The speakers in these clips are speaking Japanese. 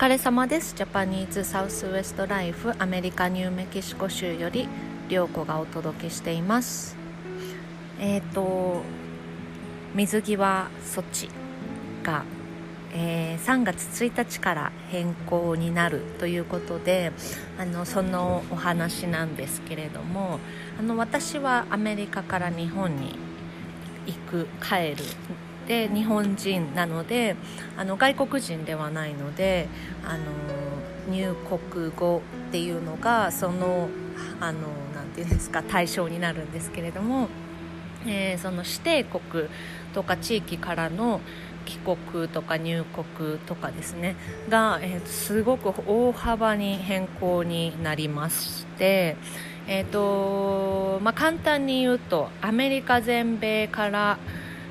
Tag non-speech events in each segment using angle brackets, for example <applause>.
疲れ様です。ジャパニーズサウスウエストライフアメリカニューメキシコ州より涼子がお届けしています。えっ、ー、と水際措置が、えー、3月1日から変更になるということであのそのお話なんですけれどもあの私はアメリカから日本に行く帰るで日本人なのであの外国人ではないのであの入国後っていうのがそのあのなていうんですか対象になるんですけれども、えー、その指定国とか地域からの帰国とか入国とかですねが、えー、すごく大幅に変更になりまして、えーとまあ、簡単に言うとアメリカ全米から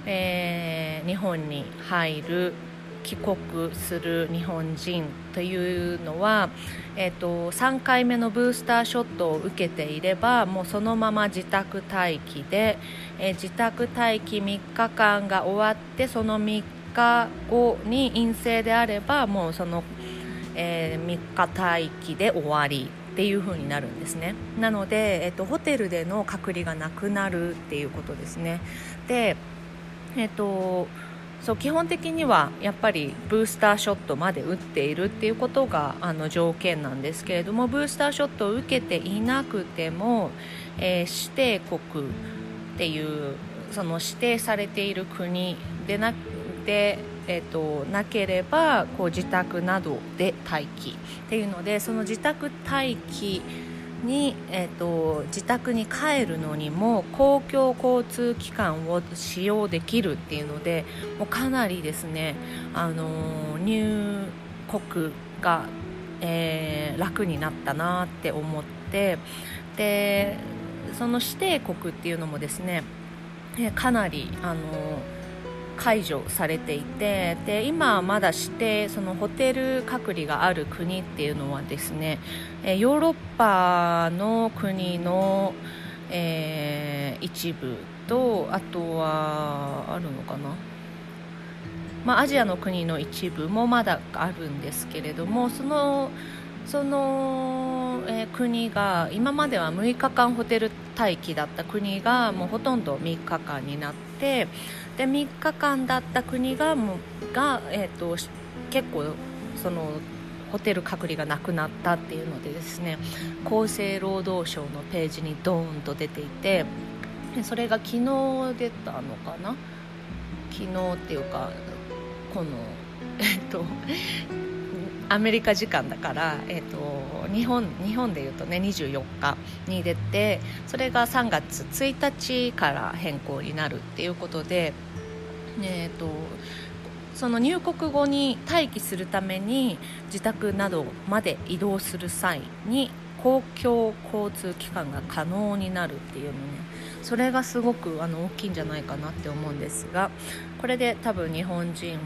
えー、日本に入る帰国する日本人というのは、えーと、3回目のブースターショットを受けていればもうそのまま自宅待機で、えー、自宅待機3日間が終わってその3日後に陰性であればもうその、えー、3日待機で終わりっていう風になるんですね。なので、えーとホテルでの隔離がなくなるっていうことですね。でえっとそう基本的にはやっぱりブースターショットまで打っているっていうことがあの条件なんですけれどもブースターショットを受けていなくても、えー、指定国っていうその指定されている国でなで、えーと、なければこう自宅などで待機っていうのでその自宅待機に、えーと、自宅に帰るのにも公共交通機関を使用できるっていうのでもうかなりですね、あの入国が、えー、楽になったなって思ってでその指定国っていうのもですねかなり、あの解除されていてで今まだしてそのホテル隔離がある国っていうのはですねヨーロッパの国の、えー、一部とあとはあるのかな。まあ、アジアの国の一部もまだあるんですけれどもそのその、えー、国が今までは6日間ホテル待機だった国がもうほとんど3日間になってで3日間だった国がもが、えーと、結構そのホテル隔離がなくなったっていうのでですね厚生労働省のページにドーンと出ていてそれが昨日出たのかな？昨日っていうかこのえっとアメリカ時間だから、えーと、日本日本でいうとね24日に出てそれが3月1日から変更になるっていうことで、えーと、とその入国後に待機するために自宅などまで移動する際に公共交通機関が可能になるっていうのね。それがすごくあの大きいんじゃないかなって思うんですがこれで多分日本人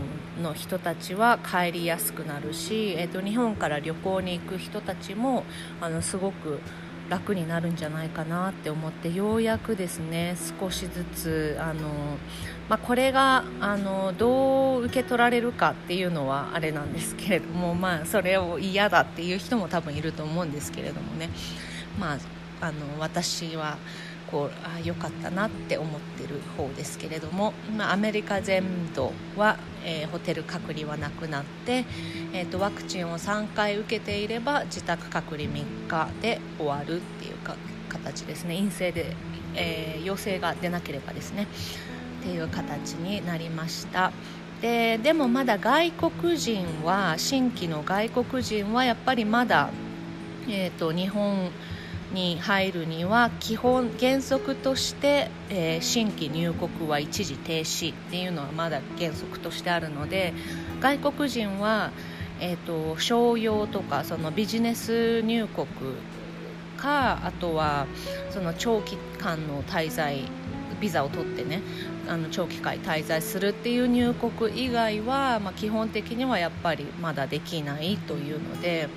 の人たちは帰りやすくなるし、えーと、日本から旅行に行く人たちもあのすごく楽になるんじゃないかなって思ってようやくですね少しずつあの、まあ、これがあのどう受け取られるかっていうのはあれなんですけれども、まあ、それを嫌だっていう人も多分いると思うんですけれどもね、まあ、あの私はこうあ良かったなって思ってる方ですけれども、まあ、アメリカ全土は、えー、ホテル隔離はなくなって、えーと、ワクチンを3回受けていれば自宅隔離3日で終わるっていうか形ですね。陰性で、えー、陽性が出なければですね。っていう形になりました。ででもまだ外国人は新規の外国人はやっぱりまだ、えーと日本に入るには基本原則として、えー、新規入国は一時停止っていうのはまだ原則としてあるので外国人は、えーと、商用とかそのビジネス入国かあとはその長期間の滞在ビザを取ってねあの長期間滞在するっていう入国以外は、まあ、基本的にはやっぱりまだできないというので。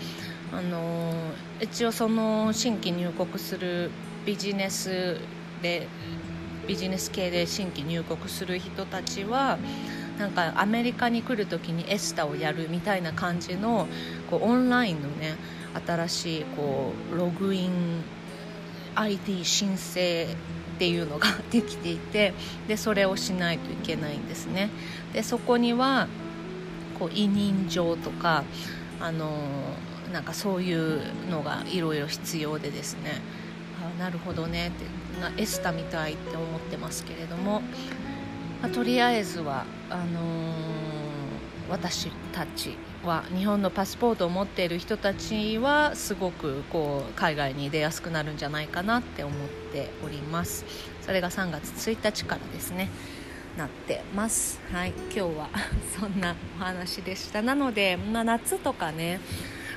あの一応その新規入国するビジネスでビジネス系で新規入国する人たちはなんかアメリカに来る時にエスタをやるみたいな感じのこうオンラインのね新しいこうログイン ID 申請っていうのができていてでそれをしないといけないんですね。でそこにはこう委任状とかあのなんかそういうのがいろいろ必要でですね。あなるほどね。ってエスタみたいって思ってますけれども、まあ、とりあえずはあのー、私たちは日本のパスポートを持っている人たちはすごくこう海外に出やすくなるんじゃないかなって思っております。それが3月1日からですね。なってます。はい。今日は <laughs> そんなお話でした。なので、まあ、夏とかね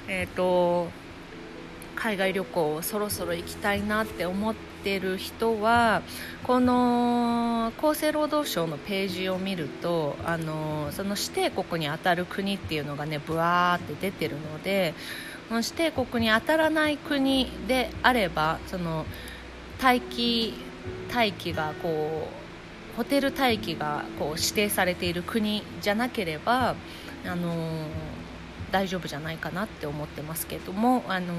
え、ー、と海外旅行そろそろ行きたいなって思ってる人はこの厚生労働省のページを見るとあのその指定国に当たる国っていうのがねブワーって出てるので指定国に当たらない国であればその待機待機がこうホテル待機がこう指定されている国じゃなければあの大丈夫じゃないかなって思ってますけども、あの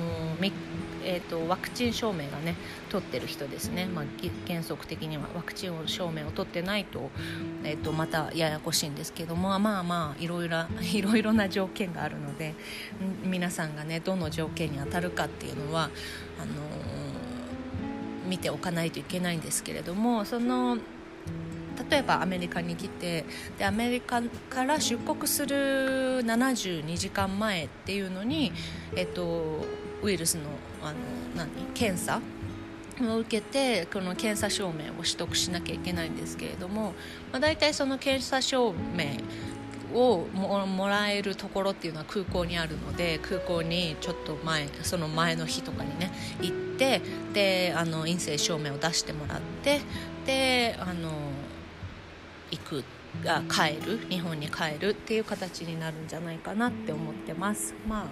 えーと、ワクチン証明がね取ってる人ですね、まあ、原則的にはワクチン証明を取ってないと,、えーと、またややこしいんですけどもまあまあいろいろ <laughs> いろいろな条件があるので皆さんがねどの条件に当たるかっていうのはあの見ておかないといけないんですけれどもその例えばアメリカに来てでアメリカから出国する72時間前っていうのに、えっと、ウイルスのあの何？検査を受けてこの検査証明を取得しなきゃいけないんですけれども、まあ、大体その検査証明をもらえるところっていうのは空港にあるので空港にちょっと前その前の日とかにね行ってであの陰性証明を出してもらってであのくあ帰る日本に帰るっていう形になるんじゃないかなって思ってますまあ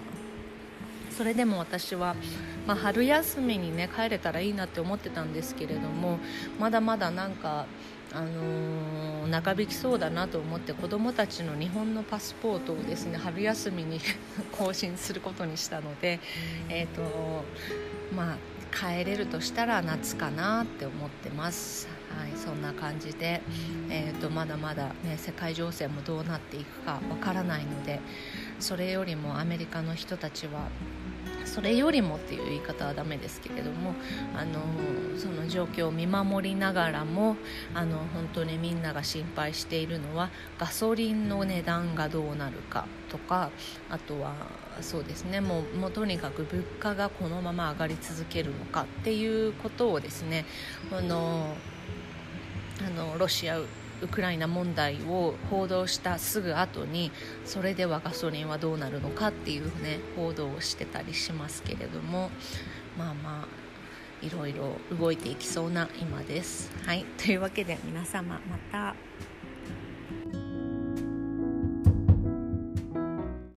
それでも私は、まあ、春休みにね帰れたらいいなって思ってたんですけれどもまだまだなんかあのー、長引きそうだなと思って子どもたちの日本のパスポートをですね春休みに更新することにしたので、えーとまあ、帰れるとしたら夏かなって思ってます。はい、そんな感じで、えーと、まだまだ、ね、世界情勢もどうなっていくかわからないのでそれよりもアメリカの人たちはそれよりもっていう言い方はダメですけれどもあのその状況を見守りながらもあの本当にみんなが心配しているのはガソリンの値段がどうなるかとかあとはそうですねもうもうとにかく物価がこのまま上がり続けるのかっていうことをですねあのあのロシアウクライナ問題を報道したすぐ後にそれではガソリンはどうなるのかっていうね報道をしてたりしますけれどもまあまあいろいろ動いていきそうな今です。はいというわけで皆様また。